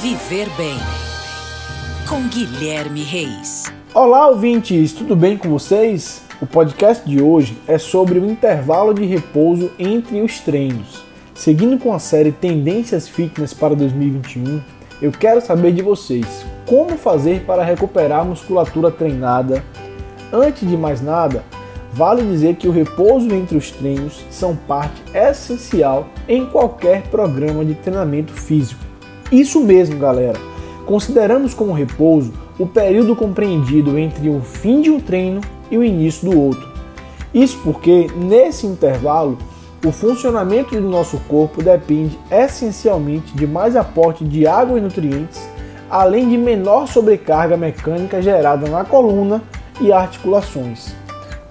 Viver Bem com Guilherme Reis. Olá, ouvintes, tudo bem com vocês? O podcast de hoje é sobre o intervalo de repouso entre os treinos. Seguindo com a série Tendências Fitness para 2021, eu quero saber de vocês como fazer para recuperar a musculatura treinada. Antes de mais nada, vale dizer que o repouso entre os treinos são parte essencial em qualquer programa de treinamento físico. Isso mesmo, galera. Consideramos como repouso o período compreendido entre o fim de um treino e o início do outro. Isso porque, nesse intervalo, o funcionamento do nosso corpo depende essencialmente de mais aporte de água e nutrientes, além de menor sobrecarga mecânica gerada na coluna e articulações.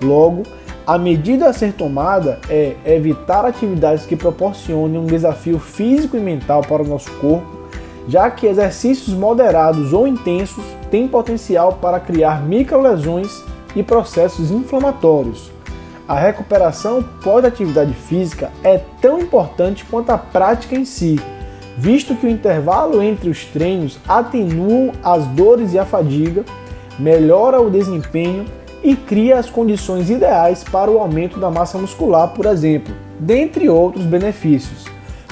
Logo, a medida a ser tomada é evitar atividades que proporcionem um desafio físico e mental para o nosso corpo já que exercícios moderados ou intensos têm potencial para criar microlesões e processos inflamatórios. A recuperação pós-atividade física é tão importante quanto a prática em si, visto que o intervalo entre os treinos atenua as dores e a fadiga, melhora o desempenho e cria as condições ideais para o aumento da massa muscular, por exemplo, dentre outros benefícios.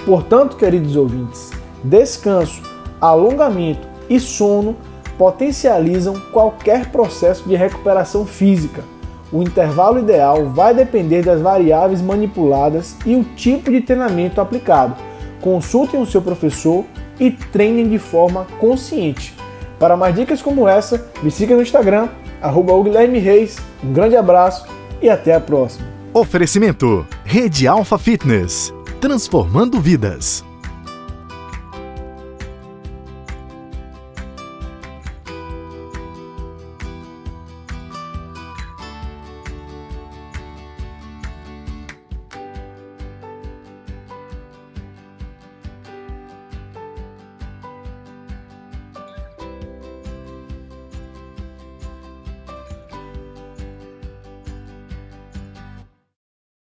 Portanto, queridos ouvintes, descanso, alongamento e sono potencializam qualquer processo de recuperação física. O intervalo ideal vai depender das variáveis manipuladas e o tipo de treinamento aplicado. Consultem o seu professor e treinem de forma consciente. Para mais dicas como essa, me siga no Instagram, arroba Reis. Um grande abraço e até a próxima. Oferecimento: Rede Alfa Fitness transformando vidas.